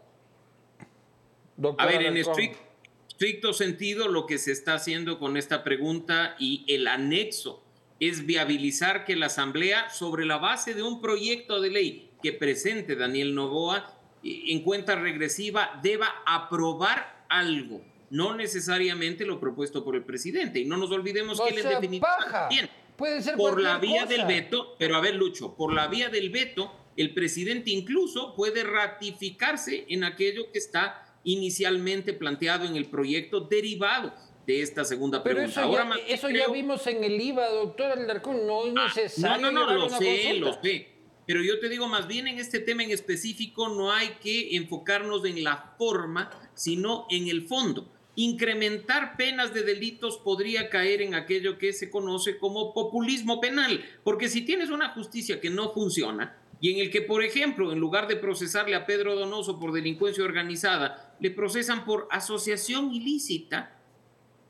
a ver, en estricto sentido, lo que se está haciendo con esta pregunta y el anexo es viabilizar que la Asamblea, sobre la base de un proyecto de ley que presente Daniel Novoa en cuenta regresiva, deba aprobar algo, no necesariamente lo propuesto por el presidente. Y no nos olvidemos que él es definitivamente Puede ser por la vía del veto, pero a ver, Lucho, por la vía del veto, el presidente incluso puede ratificarse en aquello que está inicialmente planteado en el proyecto derivado de esta segunda pregunta. Pero eso, ya, eso ya vimos en el IVA, doctor Alarcón, no es ah, necesario. no, no, no, lo sé, lo sé. Pero yo te digo, más bien en este tema en específico no hay que enfocarnos en la forma, sino en el fondo. Incrementar penas de delitos podría caer en aquello que se conoce como populismo penal, porque si tienes una justicia que no funciona, y en el que, por ejemplo, en lugar de procesarle a Pedro Donoso por delincuencia organizada, le procesan por asociación ilícita,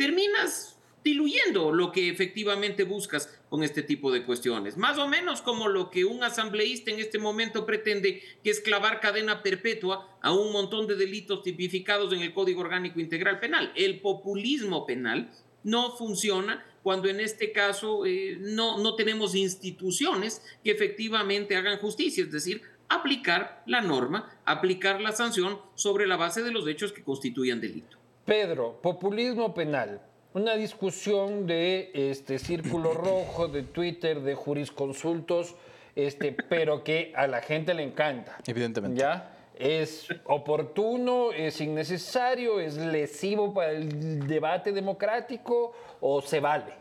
terminas diluyendo lo que efectivamente buscas con este tipo de cuestiones. Más o menos como lo que un asambleísta en este momento pretende, que es clavar cadena perpetua a un montón de delitos tipificados en el Código Orgánico Integral Penal. El populismo penal no funciona cuando en este caso eh, no, no tenemos instituciones que efectivamente hagan justicia, es decir, aplicar la norma, aplicar la sanción sobre la base de los hechos que constituyan delito. Pedro, populismo penal. Una discusión de este círculo [COUGHS] rojo, de Twitter, de jurisconsultos, este, pero que a la gente le encanta. Evidentemente. ¿Ya? ¿Es oportuno, es innecesario, es lesivo para el debate democrático o se vale?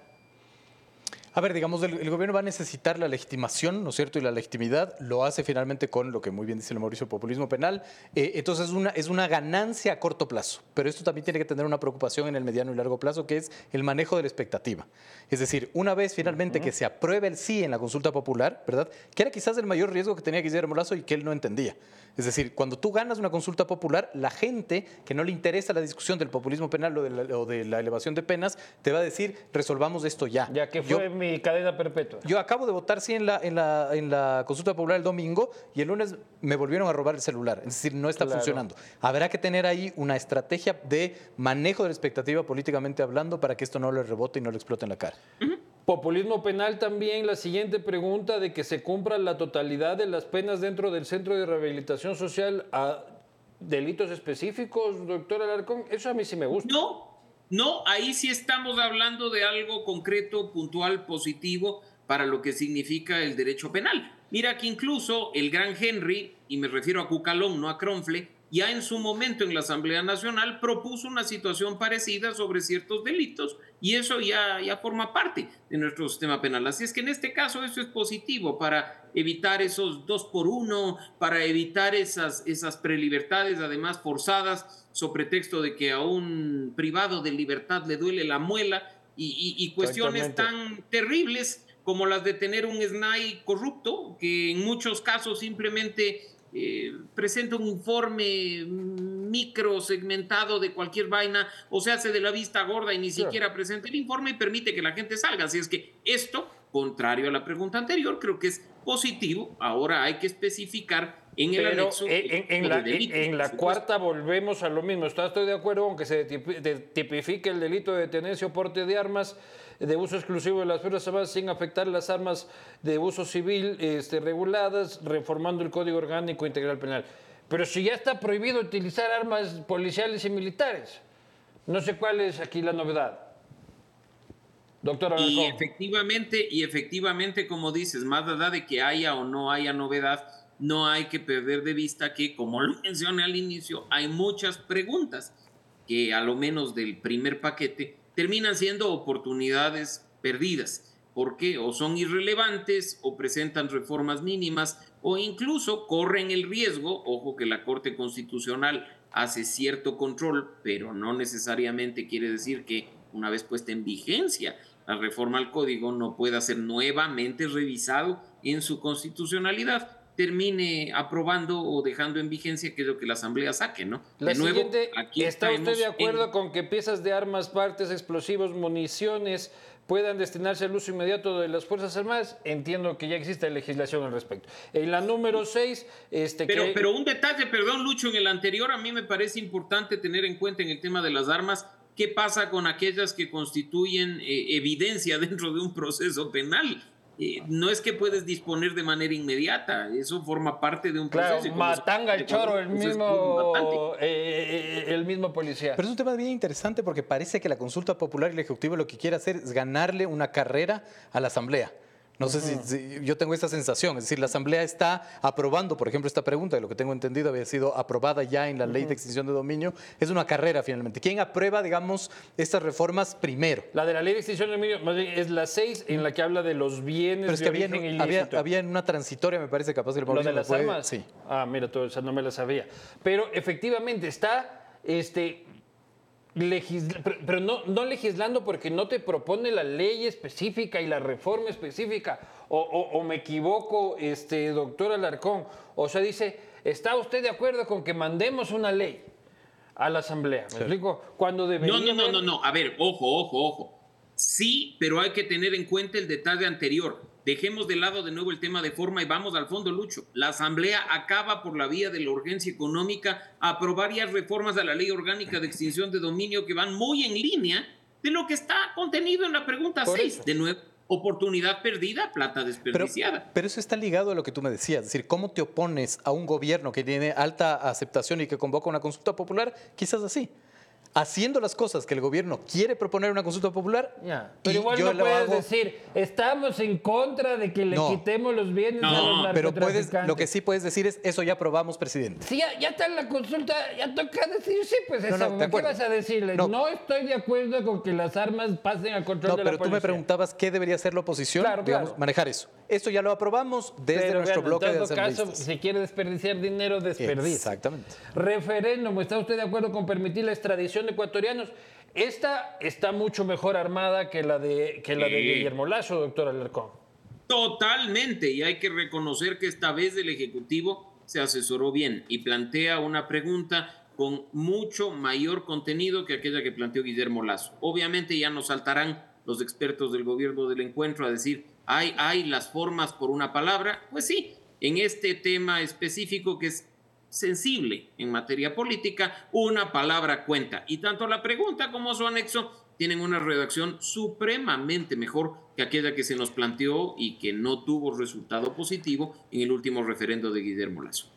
A ver, digamos, el, el, gobierno va a necesitar la legitimación, ¿no es cierto? Y la legitimidad lo hace finalmente con lo que muy bien dice el Mauricio, populismo penal. Eh, entonces es una, es una ganancia a corto plazo, pero esto también tiene que tener una preocupación en el mediano y largo plazo, que es el manejo de la expectativa. Es decir, una vez finalmente uh -huh. que se apruebe el sí en la consulta popular, ¿verdad? Que era quizás el mayor riesgo que tenía Guillermo Lazo y que él no entendía. Es decir, cuando tú ganas una consulta popular, la gente que no le interesa la discusión del populismo penal o de la, o de la elevación de penas, te va a decir, resolvamos esto ya. Ya que fue Yo, mi cadena perpetua. Yo acabo de votar sí en la, en, la, en la consulta popular el domingo y el lunes me volvieron a robar el celular. Es decir, no está claro. funcionando. Habrá que tener ahí una estrategia de manejo de la expectativa políticamente hablando para que esto no le rebote y no le explote en la cara. Uh -huh. Populismo penal también, la siguiente pregunta de que se cumpla la totalidad de las penas dentro del Centro de Rehabilitación Social a delitos específicos, doctor Alarcón. Eso a mí sí me gusta. No, no, ahí sí estamos hablando de algo concreto, puntual, positivo para lo que significa el derecho penal. Mira que incluso el gran Henry, y me refiero a Cucalón, no a Cronfle, ya en su momento en la Asamblea Nacional propuso una situación parecida sobre ciertos delitos y eso ya, ya forma parte de nuestro sistema penal. Así es que en este caso eso es positivo para evitar esos dos por uno, para evitar esas, esas prelibertades además forzadas sobre pretexto de que a un privado de libertad le duele la muela y, y, y cuestiones tan terribles como las de tener un SNAI corrupto, que en muchos casos simplemente eh, presenta un informe micro segmentado de cualquier vaina o se hace de la vista gorda y ni siquiera presenta el informe y permite que la gente salga. Así es que esto, contrario a la pregunta anterior, creo que es positivo. Ahora hay que especificar en el Pero anexo. En, en, la, delito, en la cuarta volvemos a lo mismo. Estoy de acuerdo con que se tipifique el delito de tenencia o porte de armas de uso exclusivo de las Fuerzas Armadas sin afectar las armas de uso civil este, reguladas, reformando el Código Orgánico Integral Penal. Pero si ya está prohibido utilizar armas policiales y militares, no sé cuál es aquí la novedad. Doctora y efectivamente, y efectivamente, como dices, más allá de que haya o no haya novedad, no hay que perder de vista que, como lo mencioné al inicio, hay muchas preguntas que a lo menos del primer paquete terminan siendo oportunidades perdidas, porque o son irrelevantes o presentan reformas mínimas o incluso corren el riesgo, ojo que la Corte Constitucional hace cierto control, pero no necesariamente quiere decir que una vez puesta en vigencia la reforma al código no pueda ser nuevamente revisado en su constitucionalidad termine aprobando o dejando en vigencia que es lo que la Asamblea saque, ¿no? La de nuevo, aquí ¿está usted de acuerdo en... con que piezas de armas, partes, explosivos, municiones puedan destinarse al uso inmediato de las Fuerzas Armadas? Entiendo que ya existe legislación al respecto. En la número 6... Este, pero, que... pero un detalle, perdón Lucho, en el anterior a mí me parece importante tener en cuenta en el tema de las armas qué pasa con aquellas que constituyen eh, evidencia [LAUGHS] dentro de un proceso penal. Eh, no es que puedes disponer de manera inmediata, eso forma parte de un claro, proceso. Matanga el choro, el mismo, eh, el mismo policía. Pero es un tema bien interesante porque parece que la consulta popular y el Ejecutivo lo que quiere hacer es ganarle una carrera a la Asamblea. No sé si, si, yo tengo esta sensación, es decir, la Asamblea está aprobando, por ejemplo, esta pregunta, de lo que tengo entendido había sido aprobada ya en la ley de extinción de dominio, es una carrera finalmente. ¿Quién aprueba, digamos, estas reformas primero? La de la ley de extinción de dominio más bien, es la 6 en la que habla de los bienes Pero es que había, en, había, había, en una transitoria, me parece, capaz que el ¿Lo de las puede, armas? Sí. Ah, mira, todo eso no me la sabía. Pero efectivamente está este, Legisla, pero, pero no, no, legislando porque no te propone la ley específica y la reforma específica. O, o, o, me equivoco, este, doctor Alarcón. O sea, dice, ¿está usted de acuerdo con que mandemos una ley a la Asamblea? ¿Me sí. explico? Cuando debería... No, no, no, no, no. A ver, ojo, ojo, ojo. Sí, pero hay que tener en cuenta el detalle anterior. Dejemos de lado de nuevo el tema de forma y vamos al fondo, Lucho. La Asamblea acaba por la vía de la urgencia económica a aprobar ya reformas a la ley orgánica de extinción de dominio que van muy en línea de lo que está contenido en la pregunta 6. De nuevo, oportunidad perdida, plata Pero, desperdiciada. pero eso está ligado a lo que tú me decías, es decir, cómo te opones a un gobierno que tiene alta aceptación y que convoca una consulta popular, quizás así. Haciendo las cosas que el gobierno quiere proponer una consulta popular, Ya, y Pero igual yo no puedes hago- decir, estamos en contra de que le No. quitemos los bienes a No, los pero puedes, narcotraficantes. lo que sí puedes decir es, eso ya aprobamos, presidente. Sí, ya, ya está en la consulta, ya toca decir sí, pues No, esa, no, de ¿qué vas a decirle? No. No. estoy de acuerdo con que las armas pasen al control No, de la pero tú policía. me preguntabas qué debería hacer la oposición, Claro, digamos, claro. manejar eso. Esto ya lo aprobamos desde Pero nuestro bueno, bloque de en todo caso, asambleístas. si quiere desperdiciar dinero, desperdicia. Exactamente. Referéndum, ¿está usted de acuerdo con permitir la extradición de ecuatorianos? Esta está mucho mejor armada que la de, que la de. Guillermo Lazo, doctor Alarcón. Totalmente, y hay que reconocer que esta vez el Ejecutivo se asesoró bien y plantea una pregunta con mucho mayor contenido que aquella que planteó Guillermo Lazo. Obviamente ya nos saltarán los expertos del gobierno del encuentro a decir, hay, hay las formas por una palabra. Pues sí, en este tema específico que es sensible en materia política, una palabra cuenta. Y tanto la pregunta como su anexo tienen una redacción supremamente mejor que aquella que se nos planteó y que no tuvo resultado positivo en el último referendo de Guillermo Lazo.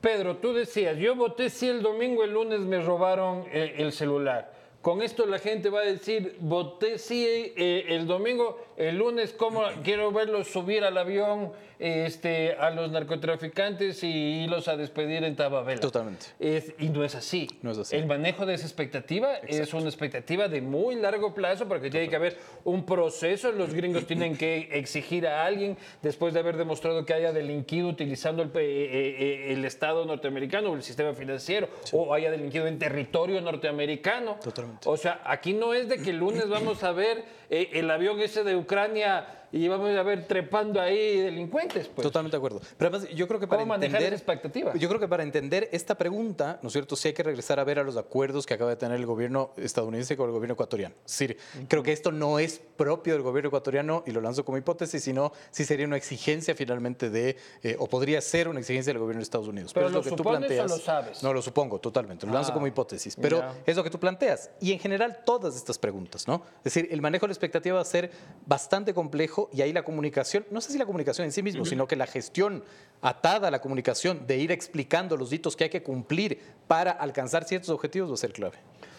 Pedro, tú decías, yo voté sí el domingo, el lunes me robaron eh, el celular. Con esto la gente va a decir, voté sí eh, el domingo, el lunes, ¿cómo quiero verlos subir al avión este, a los narcotraficantes y irlos a despedir en Tababela? Totalmente. Es- y no es así. No es así. El manejo de esa expectativa es una expectativa de muy largo plazo porque tiene que haber un proceso. Los gringos tienen que exigir a alguien después de haber demostrado que haya delinquido utilizando el, pe- eh, eh, el Estado norteamericano o el sistema financiero o haya delinquido en territorio norteamericano. Totalmente. O sea, aquí no es de que el lunes vamos a ver eh, el avión ese de Ucrania y vamos a ver trepando ahí delincuentes. Pues. Totalmente de acuerdo. Pero además, yo creo que para ¿Cómo manejar entender, esa expectativa? Yo creo que para entender esta pregunta, ¿no es cierto? Sí hay que regresar a ver a los acuerdos que acaba de tener el gobierno estadounidense con el gobierno ecuatoriano. Es decir, creo que esto no es propio del gobierno ecuatoriano y lo lanzo como hipótesis, sino sí sería una exigencia finalmente de, eh, o podría ser una exigencia del gobierno de Estados Unidos. ¿Pero es lo que tú supones o planteas. lo sabes? No, lo supongo, totalmente. Lo lanzo Ah, como hipótesis. Pero es lo que tú planteas. Y en general, todas estas preguntas, ¿no? Es decir, el manejo de la expectativa va a ser bastante complejo y ahí la comunicación, no sé si la comunicación en sí mismo, sino que la gestión atada a la comunicación, de ir explicando los hitos que hay que cumplir para alcanzar ciertos objetivos, va a ser clave.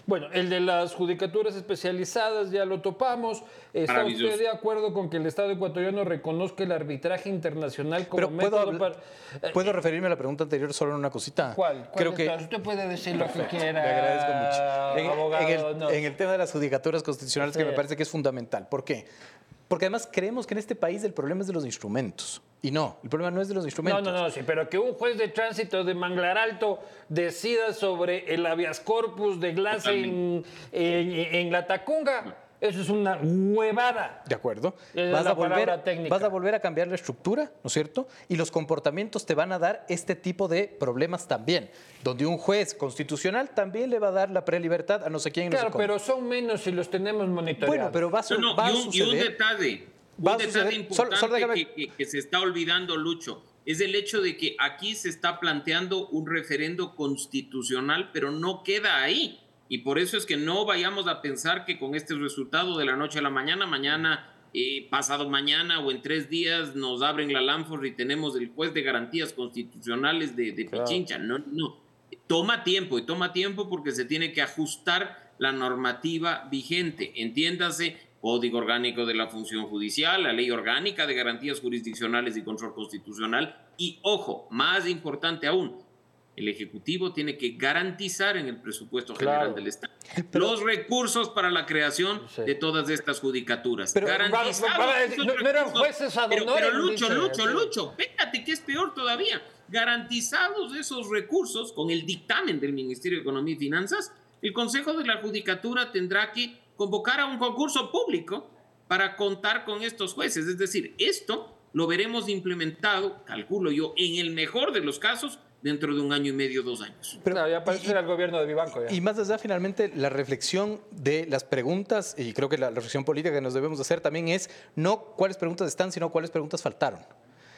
Bueno, el de las judicaturas especializadas ya lo topamos. ¿Está usted de acuerdo con que el Estado ecuatoriano reconozca el arbitraje internacional como Pero ¿puedo, método hablar- para... eh, ¿puedo referirme a la pregunta anterior solo en una cosita? ¿Cuál? ¿Cuál Creo que Usted puede decir lo que Le quiera. agradezco mucho. En, en abogado, el, no. en el tema de las judicaturas constitucionales, que me parece que es fundamental. ¿Por qué? Porque además creemos que en este país el problema es de los instrumentos. Y no, el problema no es de los No, instrumentos. no, no, sí, pero que un juez de tránsito de Manglar Alto decida sobre el habeas corpus de Glass en, en, en la Tacunga, eso es una huevada. De acuerdo. Es Vas a, volver, técnica. vas a volver a cambiar la estructura, ¿no es cierto? Y los comportamientos te van a dar este tipo de problemas también, donde un juez constitucional también le va a dar la prelibertad a no sé quién y no sé Claro, pero son menos si los tenemos monitoreados. Bueno, pero va a, su- No, no, va a y, un, y un suceder. detalle, Va a un detalle suceder. importante Solo- solo que, que- que se está olvidando, Lucho, es el hecho de que aquí se está planteando un referendo constitucional, pero no queda ahí. Y por eso es que no vayamos a pensar que con este resultado de la noche a la mañana, mañana, eh, pasado mañana o en tres días nos abren la Lanford y tenemos el juez de garantías constitucionales de, de Claro. Pichincha. No, no. Toma tiempo y toma tiempo porque se tiene que ajustar la normativa vigente. Entiéndase, Código Orgánico de la Función Judicial, la Ley Orgánica de Garantías Jurisdiccionales y Control Constitucional. Y ojo, más importante aún, el Ejecutivo tiene que garantizar en el presupuesto general Claro. del Estado [LAUGHS] los recursos para la creación Sí. de todas estas judicaturas. Pero- Va- va- no- no eran jueces ad Pero, pero Lucho, dice, Lucho. Lucho, espérate que es peor todavía. Garantizados esos recursos con el dictamen del Ministerio de Economía y Finanzas, el Consejo de la Judicatura tendrá que convocar a un concurso público para contar con estos jueces. Es decir, esto lo veremos implementado, calculo yo, en el mejor de los casos, dentro de un año y medio, dos años. Pero ya parece y- el gobierno de Vivanco. Ya. Y más allá, finalmente, la reflexión de las preguntas, y creo que la reflexión política que nos debemos hacer también es no cuáles preguntas están, sino cuáles preguntas faltaron.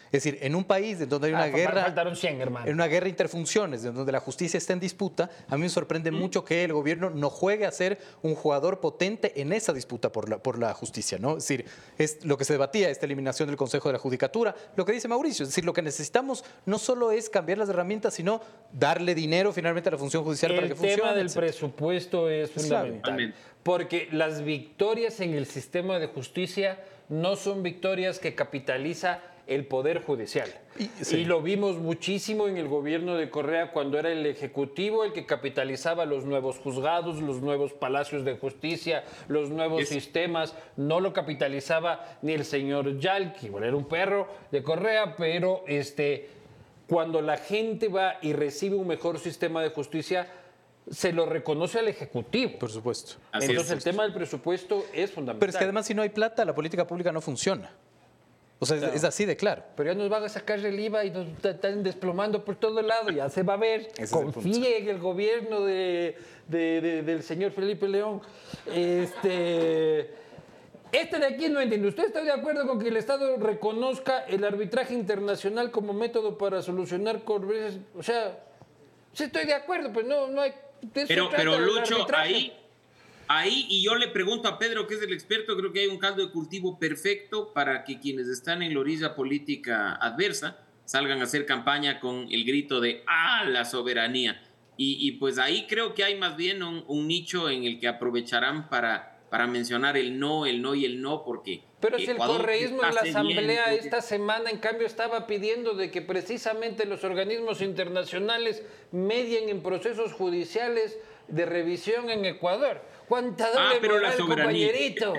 Es decir, en un país en donde hay una Ah, guerra... Faltaron 100, hermano. En una guerra interfunciones, en donde la justicia está en disputa, a mí me sorprende mucho que el gobierno no juegue a ser un jugador potente en esa disputa por la, por la justicia. ¿no? Es decir, es lo que se debatía, esta eliminación del Consejo de la Judicatura, lo que dice Mauricio, es decir, lo que necesitamos no solo es cambiar las herramientas, sino darle dinero finalmente a la función judicial para El que tema funcione. del etcétera. presupuesto es fundamental. Porque las victorias en el sistema de justicia no son victorias que capitaliza el Poder Judicial. Y- lo vimos muchísimo en el gobierno de Correa cuando era el Ejecutivo el que capitalizaba los nuevos juzgados, los nuevos palacios de justicia, los nuevos Es- sistemas. No lo capitalizaba ni el señor Yalki, bueno, era un perro de Correa, pero este, cuando la gente va y recibe un mejor sistema de justicia, se lo reconoce al Ejecutivo. Por supuesto. Así Entonces es. el tema del presupuesto es fundamental. Pero es que además si no hay plata, la política pública no funciona. O sea, es- es así de claro. Pero ya nos van a sacar el IVA y nos están desplomando por todo lado, ya se va a ver. [LAUGHS] es el Confíe en el gobierno de, de- de- del señor Felipe León. Este, este de aquí no entiende. ¿Usted está de acuerdo con que el Estado reconozca el arbitraje internacional como método para solucionar controversias? O sea, sí estoy de acuerdo, pues no, no hay... Pero, pero el Lucho, ahí, ahí, y yo le pregunto a Pedro, que es el experto, creo que hay un caldo de cultivo perfecto para que quienes están en la orilla política adversa salgan a hacer campaña con el grito de ¡Ah, la soberanía! Y, y pues ahí creo que hay más bien un, un nicho en el que aprovecharán para, para mencionar el no, el no y el no, porque... Pero si el correísmo en la asamblea cediendo. esta semana, en cambio, estaba pidiendo de que precisamente los organismos internacionales medien en procesos judiciales de revisión en Ecuador. ¿Cuánta doble Ah, pero la moral, soberanía. compañerito?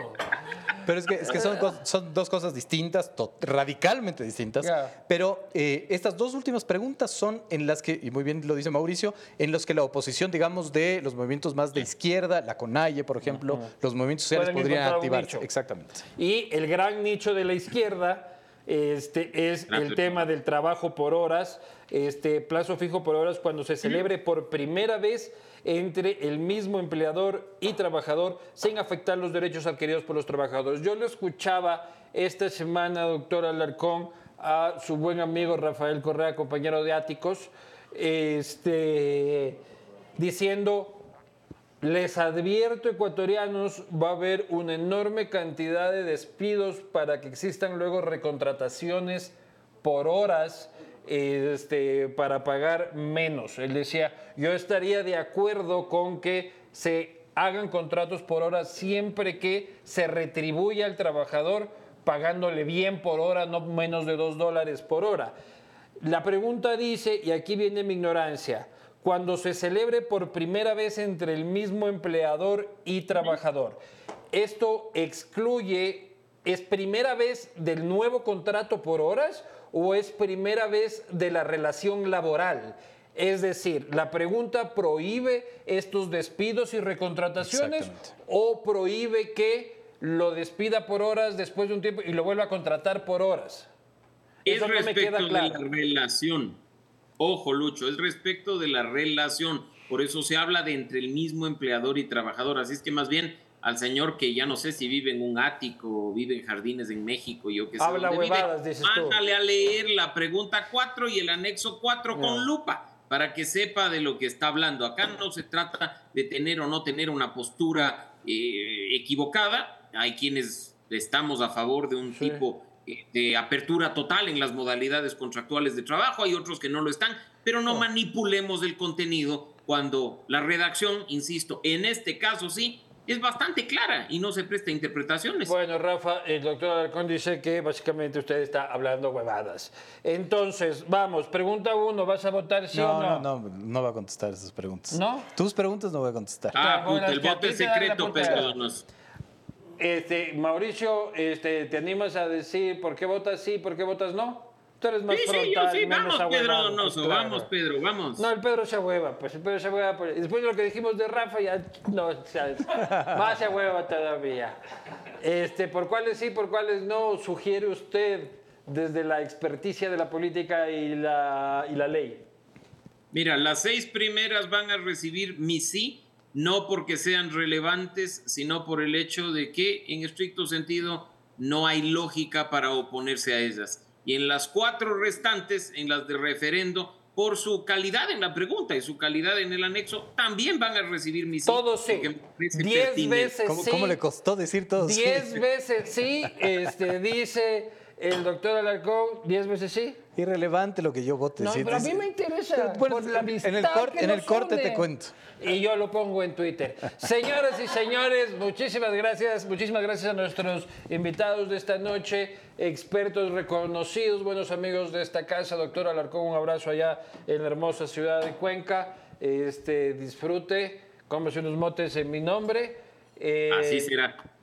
Pero es que, es que son, son dos cosas distintas, radicalmente distintas. Pero eh, estas dos últimas preguntas son en las que, y muy bien lo dice Mauricio, en los que la oposición, digamos, de los movimientos más de izquierda, la CONAIE, por ejemplo, los movimientos sociales Pueden podrían activarse. nicho. Exactamente. Y el gran nicho de la izquierda este, es Gracias. el tema del trabajo por horas, este plazo fijo por horas cuando se celebre por primera vez entre el mismo empleador y trabajador sin afectar los derechos adquiridos por los trabajadores. Yo lo escuchaba esta semana, doctor Alarcón, a su buen amigo Rafael Correa, compañero de Áticos, este, diciendo les advierto, ecuatorianos, va a haber una enorme cantidad de despidos para que existan luego recontrataciones por horas este, para pagar menos. Él decía, yo estaría de acuerdo con que se hagan contratos por horas siempre que se retribuya al trabajador pagándole bien por hora, no menos de dos dólares por hora. La pregunta dice, y aquí viene mi ignorancia, cuando se celebre por primera vez entre el mismo empleador y trabajador, ¿esto excluye, es primera vez del nuevo contrato por horas o es primera vez de la relación laboral? Es decir, la pregunta prohíbe estos despidos y recontrataciones o prohíbe que lo despida por horas después de un tiempo y lo vuelva a contratar por horas. Es Eso no me respecto queda de claro. la relación. Ojo, Lucho, es respecto de la relación. Por eso se habla de entre el mismo empleador y trabajador. Así es que más bien al señor que ya no sé si vive en un ático o vive en jardines en México, yo que sé. Habla huevadas, dices tú. Mándale a leer la pregunta 4 y el anexo 4 Ya. con lupa para que sepa de lo que está hablando. Acá no se trata de tener o no tener una postura eh, equivocada. Hay quienes estamos a favor de un Sí. tipo eh, de apertura total en las modalidades contractuales de trabajo, hay otros que no lo están, pero no manipulemos el contenido cuando la redacción, insisto, en este caso sí, es bastante clara y no se presta a interpretaciones. Bueno, Rafa, el doctor Alarcón dice que básicamente usted está hablando huevadas. Entonces, vamos, pregunta uno, ¿vas a votar sí o No, no? no, no, no va a contestar esas preguntas. ¿No? Tus preguntas no voy a contestar. ah, puta, el voto es secreto, Donoso. Este, Mauricio, este, ¿te animas a decir por qué votas sí, por qué votas no? Tú eres más Sí, sí, yo frontal, sí, menos vamos, Pedro Donoso, pues, claro. vamos, Pedro, vamos. No, el Pedro se hueva, pues el Pedro se hueva. Pues, después de lo que dijimos de Rafa, ya no, o sea, [LAUGHS] más se hueva todavía. Este, ¿Por cuáles sí, por cuáles no sugiere usted desde la experticia de la política y la, y la ley? Mira, las seis primeras van a recibir mi sí, no porque sean relevantes, sino por el hecho de que, en estricto sentido, no hay lógica para oponerse a ellas. Y en las cuatro restantes, en las de referendo, por su calidad en la pregunta y su calidad en el anexo, también van a recibir mi sí. Todos sí. porque me parece Diez pertinente. veces ¿Cómo, sí. cómo le costó decir todo? sí? Diez veces sí, este, dice el doctor Alarcón, diez veces sí. Irrelevante lo que yo vote. No, sí, pero a mí me interesa Pero, bueno, por la amistad en el, cor- que en el nos corte te cuento. Y yo lo pongo en Twitter. Señoras y señores, muchísimas gracias. Muchísimas gracias a nuestros invitados de esta noche, expertos reconocidos, buenos amigos de esta casa. Doctor Alarcón, un abrazo allá en la hermosa ciudad de Cuenca. Este, disfrute, cómese unos motes en mi nombre. Eh, Así será.